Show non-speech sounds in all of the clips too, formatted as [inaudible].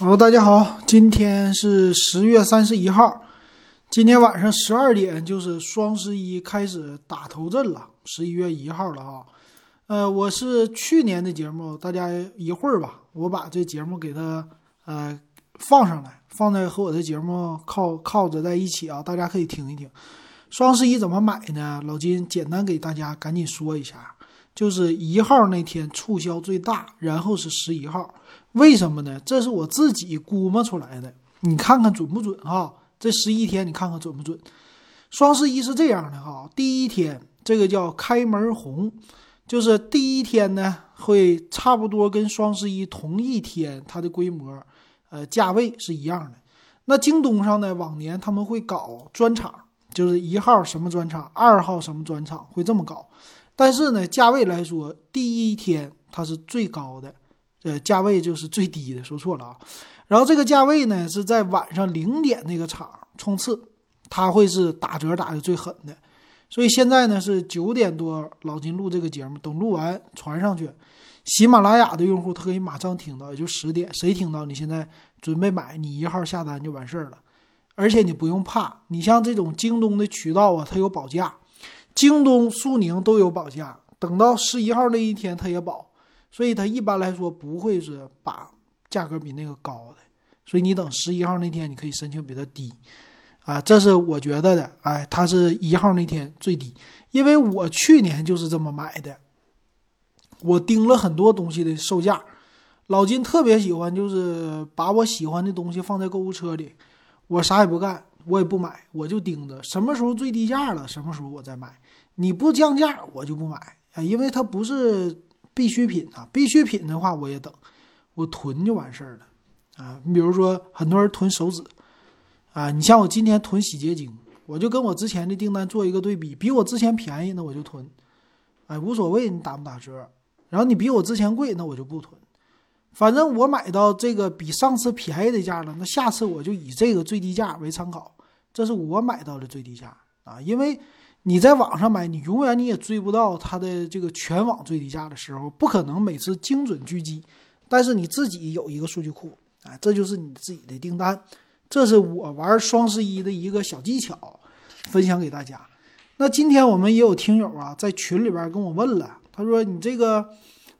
好，大家好，今天是十月三十一号，今天晚上十二点就是双十一开始打头阵了，十一月一号了啊。呃，我是去年的节目，大家一会儿吧，我把这节目给它呃放上来，放在和我的节目靠靠着在一起啊，大家可以听一听。双十一怎么买呢？老金简单给大家赶紧说一下，就是一号那天促销最大，然后是十一号。为什么呢？这是我自己估摸出来的，你看看准不准啊？这十一天你看看准不准？双十一是这样的哈，第一天这个叫开门红，就是第一天呢会差不多跟双十一同一天，它的规模，呃，价位是一样的。那京东上呢，往年他们会搞专场，就是一号什么专场，二号什么专场，会这么搞。但是呢，价位来说，第一天它是最高的。呃，价位就是最低的，说错了啊。然后这个价位呢，是在晚上零点那个场冲刺，它会是打折打的最狠的。所以现在呢是九点多，老金录这个节目，等录完传上去，喜马拉雅的用户他可以马上听到，也就十点，谁听到你现在准备买，你一号下单就完事儿了。而且你不用怕，你像这种京东的渠道啊，它有保价，京东、苏宁都有保价，等到十一号那一天它也保。所以它一般来说不会是把价格比那个高的，所以你等十一号那天你可以申请比它低，啊，这是我觉得的，哎，它是一号那天最低，因为我去年就是这么买的，我盯了很多东西的售价，老金特别喜欢就是把我喜欢的东西放在购物车里，我啥也不干，我也不买，我就盯着什么时候最低价了，什么时候我再买，你不降价我就不买，啊，因为它不是。必需品啊，必需品的话我也等，我囤就完事儿了啊。你比如说很多人囤手纸啊，你像我今天囤洗洁精，我就跟我之前的订单做一个对比，比我之前便宜那我就囤，哎无所谓你打不打折。然后你比我之前贵那我就不囤，反正我买到这个比上次便宜的价了，那下次我就以这个最低价为参考，这是我买到的最低价啊，因为。你在网上买，你永远你也追不到它的这个全网最低价的时候，不可能每次精准狙击。但是你自己有一个数据库，啊，这就是你自己的订单。这是我玩双十一的一个小技巧，分享给大家。那今天我们也有听友啊，在群里边跟我问了，他说你这个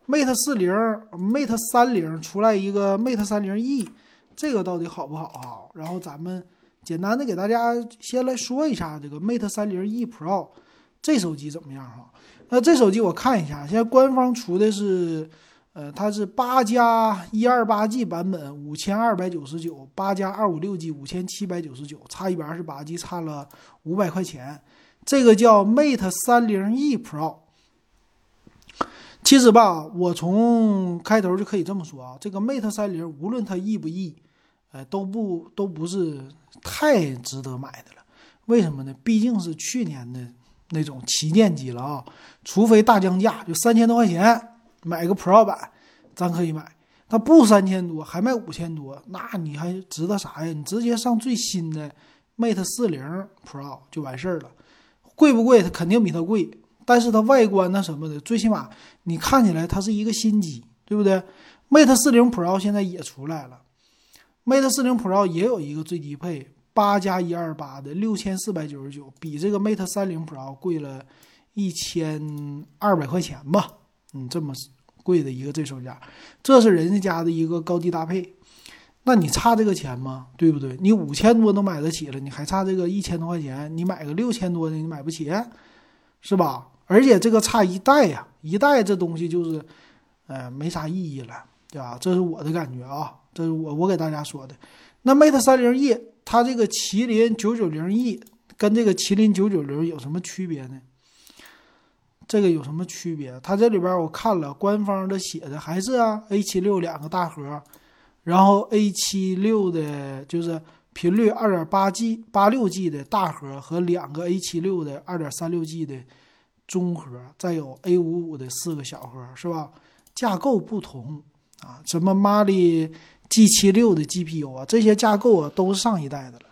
Mate 四零、Mate 三零出来一个 Mate 三零 E，这个到底好不好啊？然后咱们。简单的给大家先来说一下这个 Mate 三零 E Pro 这手机怎么样哈？那这手机我看一下，现在官方出的是，呃，它是八加一二八 G 版本五千二百九十九，八加二五六 G 五千七百九十九，差一百二十八 G 差了五百块钱。这个叫 Mate 三零 E Pro。其实吧，我从开头就可以这么说啊，这个 Mate 三零无论它 E 不 E。哎，都不都不是太值得买的了，为什么呢？毕竟是去年的那种旗舰机了啊，除非大降价，就三千多块钱买个 Pro 版，咱可以买。它不三千多，还卖五千多，那你还值得啥呀？你直接上最新的 Mate 四零 Pro 就完事儿了。贵不贵？它肯定比它贵，但是它外观那什么的，最起码你看起来它是一个新机，对不对？Mate 四零 Pro 现在也出来了。Mate 四零 Pro 也有一个最低配八加一二八的六千四百九十九，比这个 Mate 三零 Pro 贵了一千二百块钱吧？嗯，这么贵的一个这手价，这是人家家的一个高低搭配，那你差这个钱吗？对不对？你五千多都买得起了，你还差这个一千多块钱，你买个六千多的你买不起，是吧？而且这个差一代呀，一代这东西就是，呃，没啥意义了，对吧？这是我的感觉啊。这是我我给大家说的，那 Mate 三零 E 它这个麒麟九九零 E 跟这个麒麟九九零有什么区别呢？这个有什么区别？它这里边我看了官方的写的还是啊 A 七六两个大核，然后 A 七六的就是频率二点八 G 八六 G 的大核和两个 A 七六的二点三六 G 的中核，再有 A 五五的四个小核，是吧？架构不同啊，什么 Mali。G 七六的 GPU 啊，这些架构啊都是上一代的了，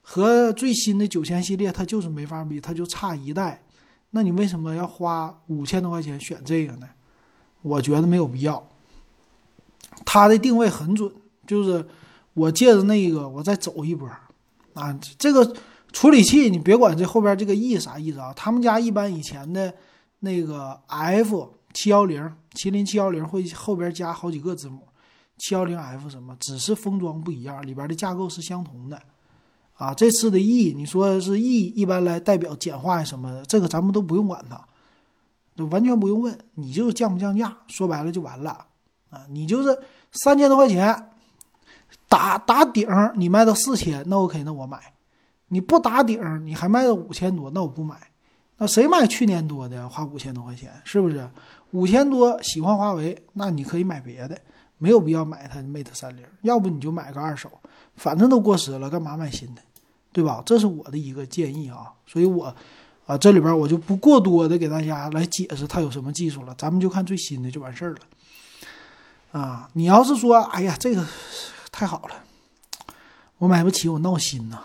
和最新的九千系列它就是没法比，它就差一代。那你为什么要花五千多块钱选这个呢？我觉得没有必要。它的定位很准，就是我借着那个我再走一波啊。这个处理器你别管这后边这个 E 啥意思啊，他们家一般以前的那个 F 七幺零麒麟七幺零会后边加好几个字母，七幺零 F 什么，只是封装不一样，里边的架构是相同的。啊，这次的 E，你说是 E，一般来代表简化什么的，这个咱们都不用管它，就完全不用问，你就降不降价，说白了就完了啊。你就是三千多块钱打打顶，你卖到四千，那 OK，那我买；你不打顶，你还卖到五千多，那我不买。那谁买去年多的花五千多块钱，是不是？五千多喜欢华为，那你可以买别的，没有必要买它 Mate 三零，要不你就买个二手，反正都过时了，干嘛买新的？对吧？这是我的一个建议啊，所以我啊这里边我就不过多的给大家来解释它有什么技术了，咱们就看最新的就完事儿了。啊，你要是说哎呀这个太好了，我买不起，我闹心呐，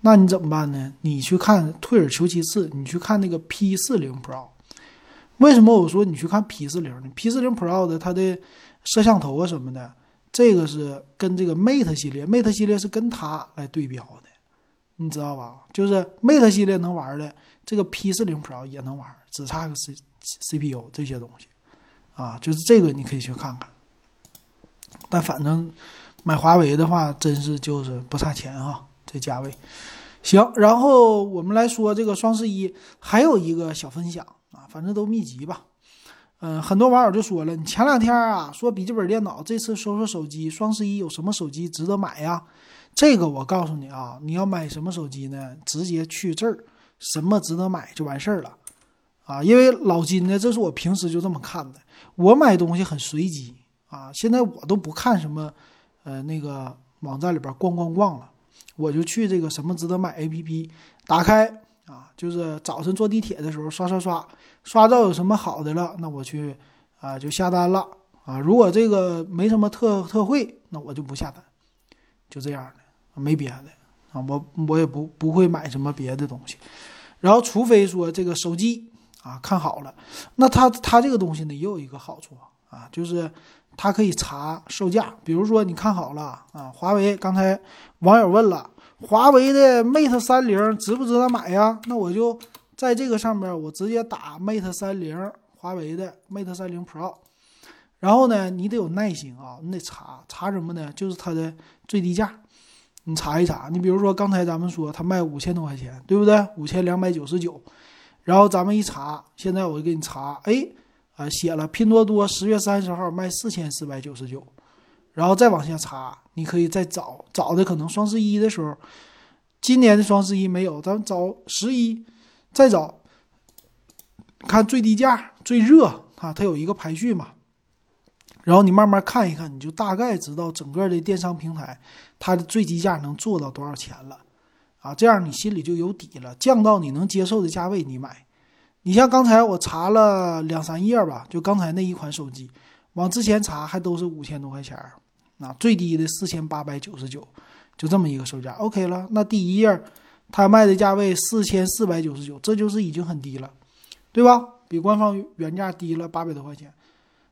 那你怎么办呢？你去看退而求其次，你去看那个 P 四零 Pro。为什么我说你去看 P 四零呢？P 四零 Pro 的它的摄像头啊什么的，这个是跟这个 Mate 系列，Mate 系列是跟它来对标的。你知道吧？就是 Mate 系列能玩的，这个 P 四零 Pro 也能玩，只差个 C CPU 这些东西，啊，就是这个你可以去看看。但反正买华为的话，真是就是不差钱啊，这价位。行，然后我们来说这个双十一还有一个小分享啊，反正都密集吧。嗯，很多网友就说了，你前两天啊说笔记本电脑，这次说说手机，双十一有什么手机值得买呀？这个我告诉你啊，你要买什么手机呢？直接去这儿，什么值得买就完事儿了，啊，因为老金呢，这是我平时就这么看的。我买东西很随机啊，现在我都不看什么，呃，那个网站里边逛逛逛了，我就去这个什么值得买 APP 打开啊，就是早晨坐地铁的时候刷刷刷，刷到有什么好的了，那我去啊就下单了啊。如果这个没什么特特惠，那我就不下单，就这样的。没别的啊，我我也不不会买什么别的东西，然后除非说这个手机啊看好了，那它它这个东西呢也有一个好处啊，就是它可以查售价，比如说你看好了啊，华为刚才网友问了，华为的 Mate 三零值不值得买呀？那我就在这个上面我直接打 Mate 三零，华为的 Mate 三零 Pro，然后呢你得有耐心啊，你得查查什么呢？就是它的最低价。你查一查，你比如说刚才咱们说它卖五千多块钱，对不对？五千两百九十九，然后咱们一查，现在我就给你查，哎，啊写了拼多多十月三十号卖四千四百九十九，然后再往下查，你可以再找找的可能双十一的时候，今年的双十一没有，咱们找十一，再找，看最低价最热啊，它有一个排序嘛。然后你慢慢看一看，你就大概知道整个的电商平台它的最低价能做到多少钱了，啊，这样你心里就有底了，降到你能接受的价位你买。你像刚才我查了两三页吧，就刚才那一款手机，往之前查还都是五千多块钱儿，啊，最低的四千八百九十九，就这么一个售价，OK 了。那第一页它卖的价位四千四百九十九，这就是已经很低了，对吧？比官方原价低了八百多块钱。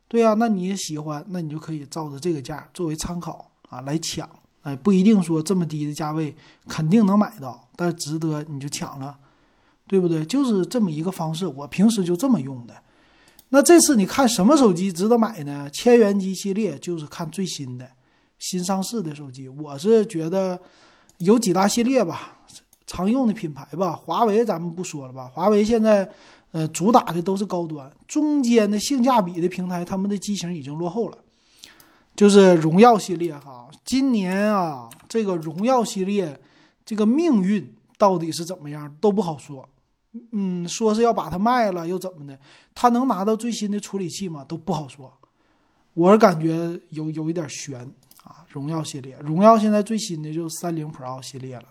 对呀，那你也喜欢，那你就可以照着这个价作为参考啊来抢，哎，不一定说这么低的价位肯定能买到，但值得你就抢了，对不对？就是这么一个方式，我平时就这么用的。那这次你看什么手机值得买呢？千元机系列就是看最新的、新上市的手机。我是觉得有几大系列吧，常用的品牌吧，华为咱们不说了吧，华为现在。呃，主打的都是高端，中间的性价比的平台，他们的机型已经落后了。就是荣耀系列哈，今年啊，这个荣耀系列这个命运到底是怎么样都不好说。嗯，说是要把它卖了又怎么的？它能拿到最新的处理器吗？都不好说。我是感觉有有一点悬。荣耀系列，荣耀现在最新的就是三零 Pro 系列了。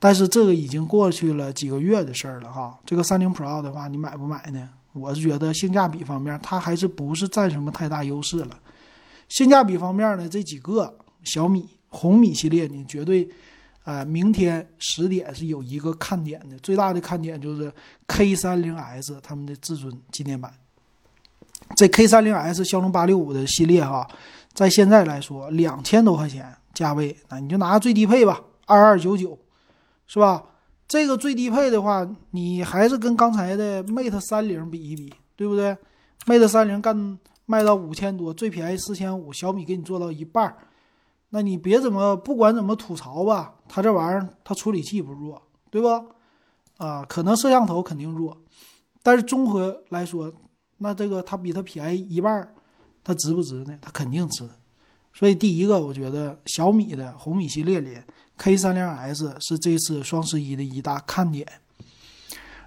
但是这个已经过去了几个月的事儿了哈。这个三零 Pro 的话，你买不买呢？我是觉得性价比方面，它还是不是占什么太大优势了。性价比方面呢，这几个小米、红米系列呢，绝对，呃，明天十点是有一个看点的，最大的看点就是 K 三零 S 他们的至尊纪念版。这 K 三零 S 骁龙八六五的系列哈，在现在来说，两千多块钱价位，那你就拿最低配吧，二二九九，是吧？这个最低配的话，你还是跟刚才的 Mate 三零比一比，对不对？Mate 三零干卖到五千多，最便宜四千五，小米给你做到一半儿，那你别怎么不管怎么吐槽吧，它这玩意儿它处理器不弱，对吧？啊，可能摄像头肯定弱，但是综合来说，那这个它比它便宜一半儿。它值不值呢？它肯定值。所以第一个，我觉得小米的红米系列里，K 三零 S 是这次双十一的一大看点。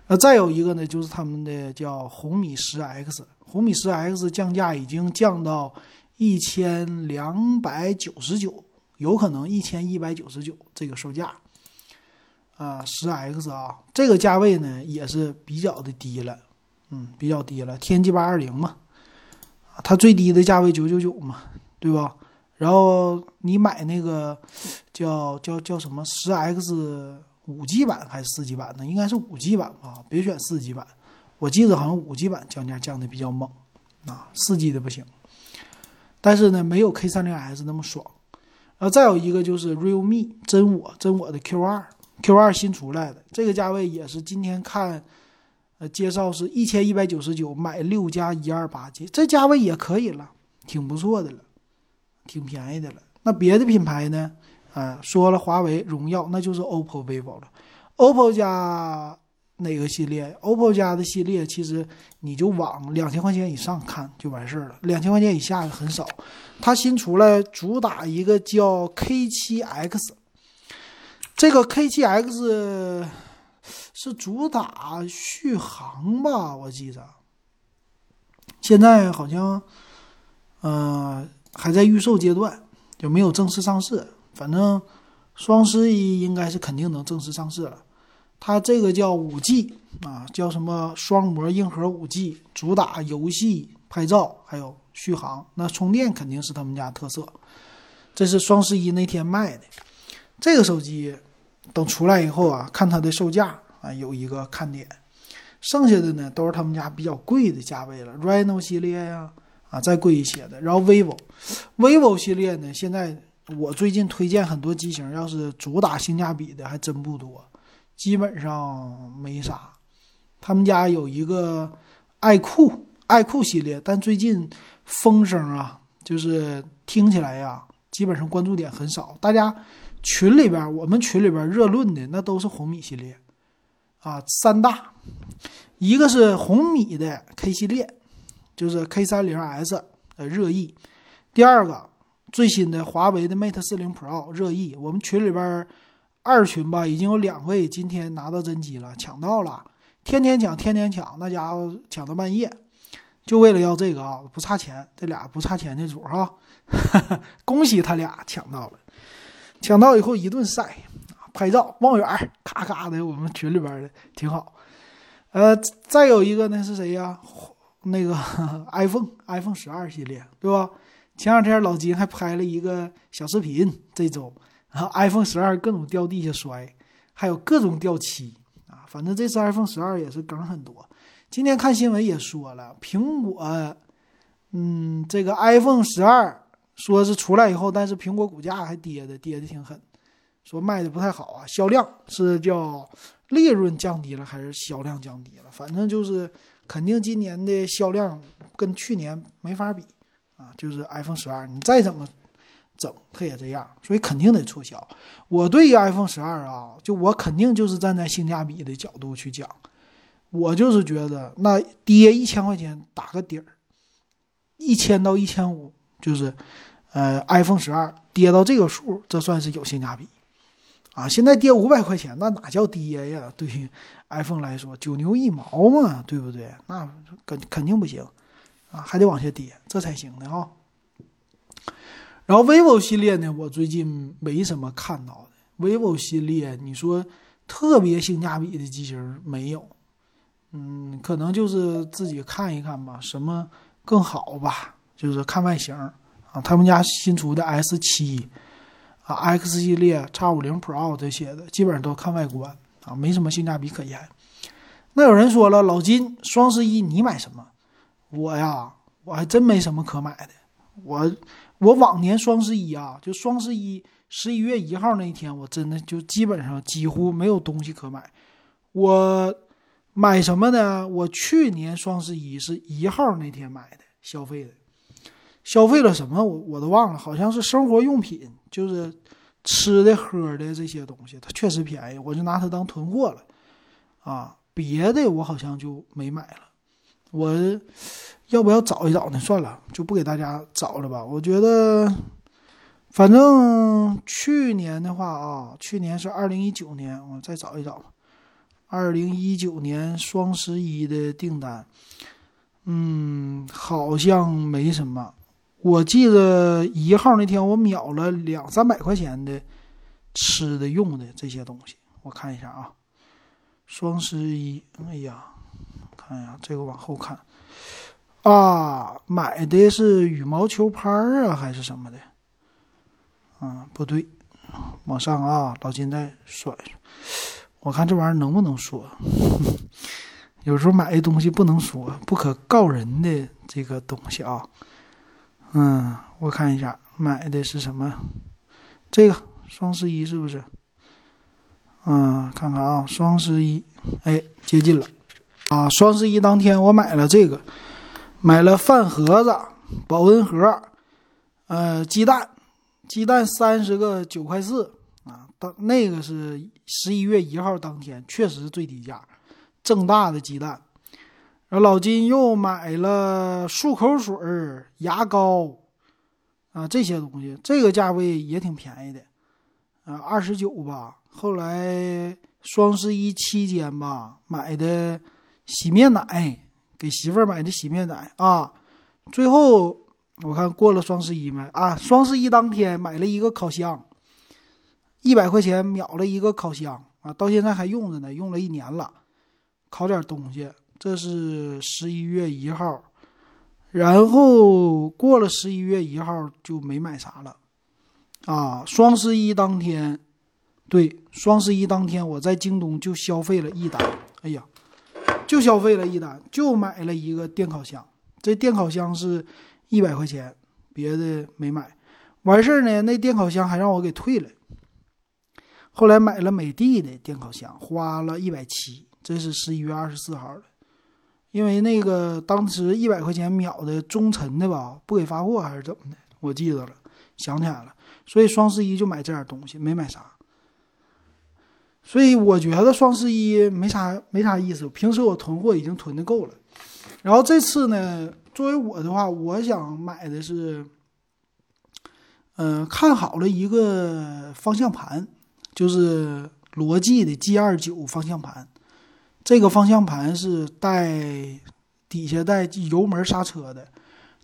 那再有一个呢，就是他们的叫红米十 X，红米十 X 降价已经降到一千两百九十九，有可能一千一百九十九这个售价。啊，十 X 啊，这个价位呢也是比较的低了，嗯，比较低了，天玑八二零嘛。它最低的价位九九九嘛，对吧？然后你买那个叫叫叫什么十 X 五 G 版还是四 G 版的？应该是五 G 版吧，别选四 G 版。我记得好像五 G 版降价降的比较猛啊，四 G 的不行。但是呢，没有 K 三零 S 那么爽。然后再有一个就是 Realme 真我真我的 Q 二 Q 二新出来的，这个价位也是今天看。呃，介绍是一千一百九十九买六加一二八 G，这价位也可以了，挺不错的了，挺便宜的了。那别的品牌呢？啊，说了华为、荣耀，那就是 OPPO、vivo 了。OPPO 家哪个系列？OPPO 家的系列其实你就往两千块钱以上看就完事儿了，两千块钱以下的很少。它新出来主打一个叫 K7X，这个 K7X。是主打续航吧，我记着。现在好像，呃，还在预售阶段，就没有正式上市。反正双十一应该是肯定能正式上市了。它这个叫五 G 啊，叫什么双模硬核五 G，主打游戏、拍照还有续航。那充电肯定是他们家特色。这是双十一那天卖的这个手机，等出来以后啊，看它的售价。啊，有一个看点，剩下的呢都是他们家比较贵的价位了，reno 系列呀，啊再贵一些的。然后 vivo，vivo 系列呢，现在我最近推荐很多机型，要是主打性价比的还真不多，基本上没啥。他们家有一个爱酷，爱酷系列，但最近风声啊，就是听起来呀，基本上关注点很少。大家群里边，我们群里边热论的那都是红米系列。啊，三大，一个是红米的 K 系列，就是 K 三零 S 的热议；第二个最新的华为的 Mate 四零 Pro 热议。我们群里边二群吧，已经有两位今天拿到真机了，抢到了，天天抢，天天抢，那家伙抢到半夜，就为了要这个啊，不差钱，这俩不差钱的主哈，[laughs] 恭喜他俩抢到了，抢到以后一顿晒。拍照望远，咔咔的，我们群里边的挺好。呃，再有一个呢是谁呀？那个 [laughs] iPhone，iPhone 十二系列，对吧？前两天老金还拍了一个小视频，这周然后 iPhone 十二各种掉地下摔，还有各种掉漆啊。反正这次 iPhone 十二也是梗很多。今天看新闻也说了，苹果，嗯，这个 iPhone 十二说是出来以后，但是苹果股价还跌的，跌的挺狠。说卖的不太好啊，销量是叫利润降低了还是销量降低了？反正就是肯定今年的销量跟去年没法比啊。就是 iPhone 十二，你再怎么整，它也这样，所以肯定得促销。我对于 iPhone 十二啊，就我肯定就是站在性价比的角度去讲，我就是觉得那跌一千块钱打个底儿，一千到一千五，就是呃 iPhone 十二跌到这个数，这算是有性价比。啊，现在跌五百块钱，那哪叫跌呀？对于 iPhone 来说，九牛一毛嘛，对不对？那肯肯定不行啊，还得往下跌，这才行的哈。然后 vivo 系列呢，我最近没什么看到的。vivo 系列，你说特别性价比的机型没有？嗯，可能就是自己看一看吧，什么更好吧？就是看外形啊，他们家新出的 S 七。啊，X 系列、X 五零 Pro 这些的，基本上都看外观啊，没什么性价比可言。那有人说了，老金，双十一你买什么？我呀，我还真没什么可买的。我我往年双十一啊，就双十一十一月一号那一天，我真的就基本上几乎没有东西可买。我买什么呢？我去年双十一是一号那天买的，消费的，消费了什么？我我都忘了，好像是生活用品，就是吃的喝的这些东西，它确实便宜，我就拿它当囤货了。啊，别的我好像就没买了。我要不要找一找呢？算了，就不给大家找了吧。我觉得，反正去年的话啊，去年是二零一九年，我再找一找吧。二零一九年双十一的订单，嗯，好像没什么。我记得一号那天我秒了两三百块钱的吃的用的这些东西。我看一下啊，双十一，哎呀。看呀，这个往后看，啊，买的是羽毛球拍啊，还是什么的？啊，不对，往上啊，老金在甩。我看这玩意儿能不能说？[laughs] 有时候买的东西不能说，不可告人的这个东西啊。嗯，我看一下买的是什么？这个双十一是不是？嗯，看看啊，双十一，哎，接近了。啊，双十一当天我买了这个，买了饭盒子、保温盒，呃，鸡蛋，鸡蛋三十个九块四啊，当那个是十一月一号当天，确实最低价，正大的鸡蛋。然后老金又买了漱口水、牙膏啊这些东西，这个价位也挺便宜的，啊，二十九吧。后来双十一期间吧买的。洗面奶给媳妇儿买的洗面奶啊，最后我看过了双十一没啊？双十一当天买了一个烤箱，一百块钱秒了一个烤箱啊，到现在还用着呢，用了一年了，烤点东西。这是十一月一号，然后过了十一月一号就没买啥了啊。双十一当天，对，双十一当天我在京东就消费了一单，哎呀。就消费了一单，就买了一个电烤箱。这电烤箱是一百块钱，别的没买。完事儿呢，那电烤箱还让我给退了。后来买了美的的电烤箱，花了一百七。这是十一月二十四号的，因为那个当时一百块钱秒的中层的吧，不给发货还是怎么的，我记得了，想起来了。所以双十一就买这点东西，没买啥。所以我觉得双十一没啥没啥意思，平时我囤货已经囤的够了。然后这次呢，作为我的话，我想买的是，嗯，看好了一个方向盘，就是罗技的 G 二九方向盘。这个方向盘是带底下带油门刹车的，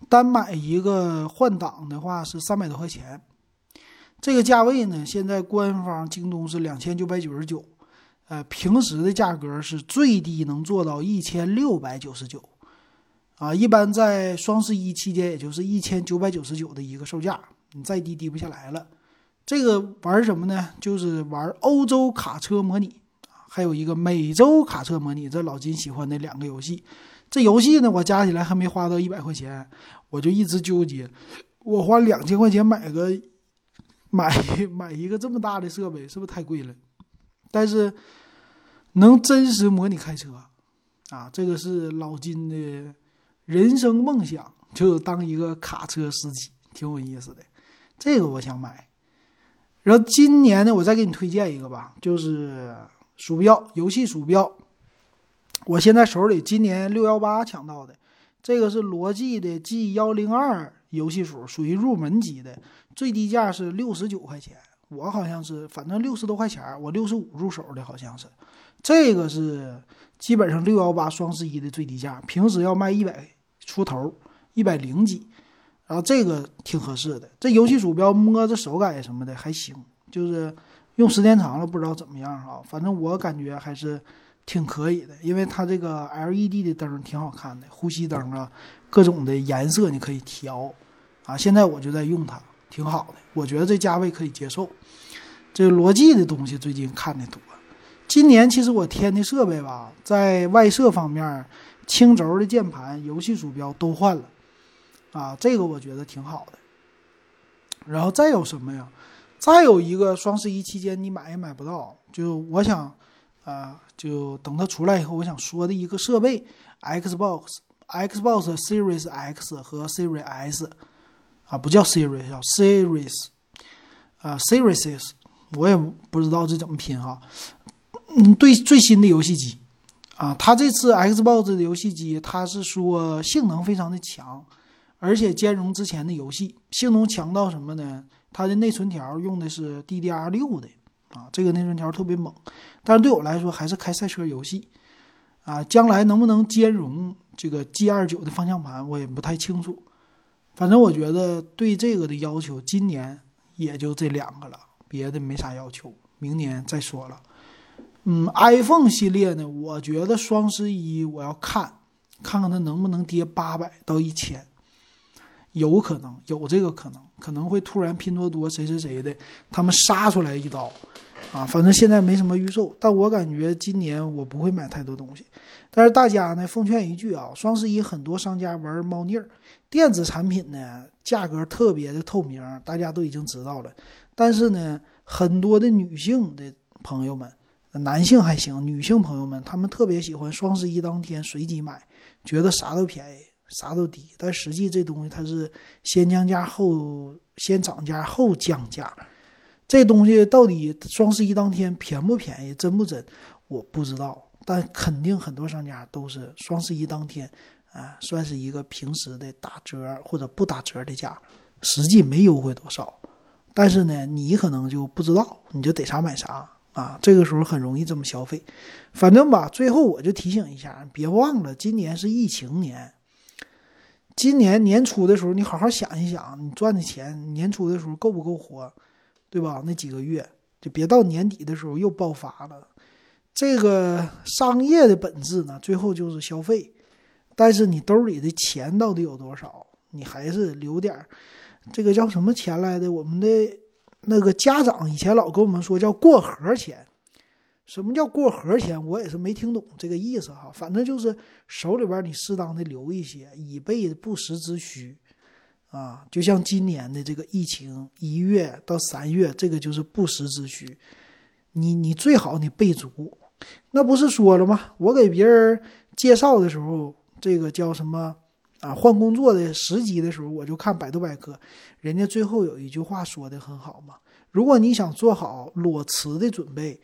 单买一个换挡的话是三百多块钱。这个价位呢，现在官方京东是两千九百九十九，呃，平时的价格是最低能做到一千六百九十九，啊，一般在双十一期间也就是一千九百九十九的一个售价，你再低低不下来了。这个玩什么呢？就是玩欧洲卡车模拟，还有一个美洲卡车模拟，这老金喜欢的两个游戏。这游戏呢，我加起来还没花到一百块钱，我就一直纠结，我花两千块钱买个。买 [laughs] 买一个这么大的设备是不是太贵了？但是能真实模拟开车啊，这个是老金的人生梦想，就当一个卡车司机，挺有意思的。这个我想买。然后今年呢，我再给你推荐一个吧，就是鼠标，游戏鼠标。我现在手里今年六幺八抢到的，这个是罗技的 G 幺零二游戏鼠，属于入门级的。最低价是六十九块钱，我好像是反正六十多块钱，我六十五入手的，好像是。这个是基本上六幺八双十一的最低价，平时要卖一百出头，一百零几。然后这个挺合适的，这游戏鼠标摸着手感什么的还行，就是用时间长了不知道怎么样啊。反正我感觉还是挺可以的，因为它这个 LED 的灯挺好看的，呼吸灯啊，各种的颜色你可以调啊。现在我就在用它。挺好的，我觉得这价位可以接受。这罗技的东西最近看的多。今年其实我添的设备吧，在外设方面，青轴的键盘、游戏鼠标都换了，啊，这个我觉得挺好的。然后再有什么呀？再有一个双十一期间你买也买不到，就我想，啊，就等它出来以后，我想说的一个设备，Xbox Xbox Series X 和 Series S，啊，不叫 Series，叫 Series，啊，Series，我也不知道这怎么拼哈。嗯，对，最新的游戏机，啊，它这次 Xbox 的游戏机，它是说性能非常的强，而且兼容之前的游戏，性能强到什么呢？它的内存条用的是 DDR 六的啊，这个内存条特别猛，但是对我来说还是开赛车游戏啊。将来能不能兼容这个 G 二九的方向盘，我也不太清楚。反正我觉得对这个的要求，今年也就这两个了，别的没啥要求，明年再说了。嗯，iPhone 系列呢，我觉得双十一我要看，看看它能不能跌八百到一千。有可能有这个可能，可能会突然拼多多谁谁谁的，他们杀出来一刀，啊，反正现在没什么预售，但我感觉今年我不会买太多东西。但是大家呢，奉劝一句啊，双十一很多商家玩猫腻儿，电子产品呢价格特别的透明，大家都已经知道了。但是呢，很多的女性的朋友们，男性还行，女性朋友们他们特别喜欢双十一当天随机买，觉得啥都便宜。啥都低，但实际这东西它是先降价后先涨价后降价，这东西到底双十一当天便不便宜，真不真，我不知道。但肯定很多商家都是双十一当天啊，算是一个平时的打折或者不打折的价，实际没优惠多少。但是呢，你可能就不知道，你就得啥买啥啊，这个时候很容易这么消费。反正吧，最后我就提醒一下，别忘了今年是疫情年。今年年初的时候，你好好想一想，你赚的钱年初的时候够不够活，对吧？那几个月就别到年底的时候又爆发了。这个商业的本质呢，最后就是消费。但是你兜里的钱到底有多少？你还是留点儿，这个叫什么钱来的？我们的那个家长以前老跟我们说叫过河钱。什么叫过河钱？我也是没听懂这个意思哈。反正就是手里边你适当的留一些，以备不时之需啊。就像今年的这个疫情，一月到三月，这个就是不时之需。你你最好你备足。那不是说了吗？我给别人介绍的时候，这个叫什么啊？换工作的时机的时候，我就看百度百科，人家最后有一句话说的很好嘛。如果你想做好裸辞的准备。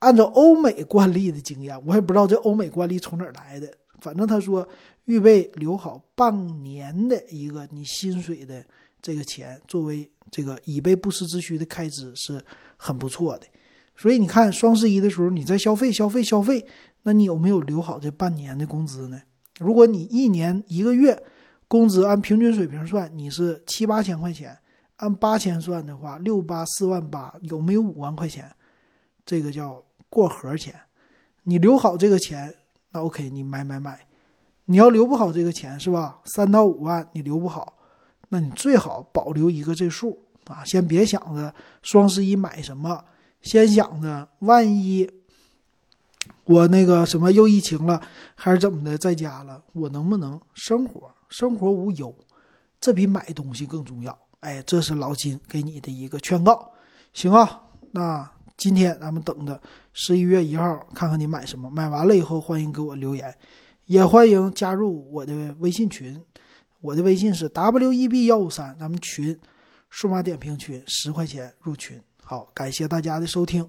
按照欧美惯例的经验，我也不知道这欧美惯例从哪儿来的。反正他说，预备留好半年的一个你薪水的这个钱，作为这个以备不时之需的开支是很不错的。所以你看，双十一的时候你在消费、消费、消费，那你有没有留好这半年的工资呢？如果你一年一个月工资按平均水平算，你是七八千块钱，按八千算的话，六八四万八，有没有五万块钱？这个叫。过河钱，你留好这个钱，那 OK，你买买买。你要留不好这个钱，是吧？三到五万你留不好，那你最好保留一个这数啊，先别想着双十一买什么，先想着万一我那个什么又疫情了，还是怎么的，在家了，我能不能生活？生活无忧，这比买东西更重要。哎，这是老金给你的一个劝告，行啊，那。今天咱们等着十一月一号，看看你买什么。买完了以后，欢迎给我留言，也欢迎加入我的微信群。我的微信是 w e b 幺五三，咱们群数码点评群十块钱入群。好，感谢大家的收听。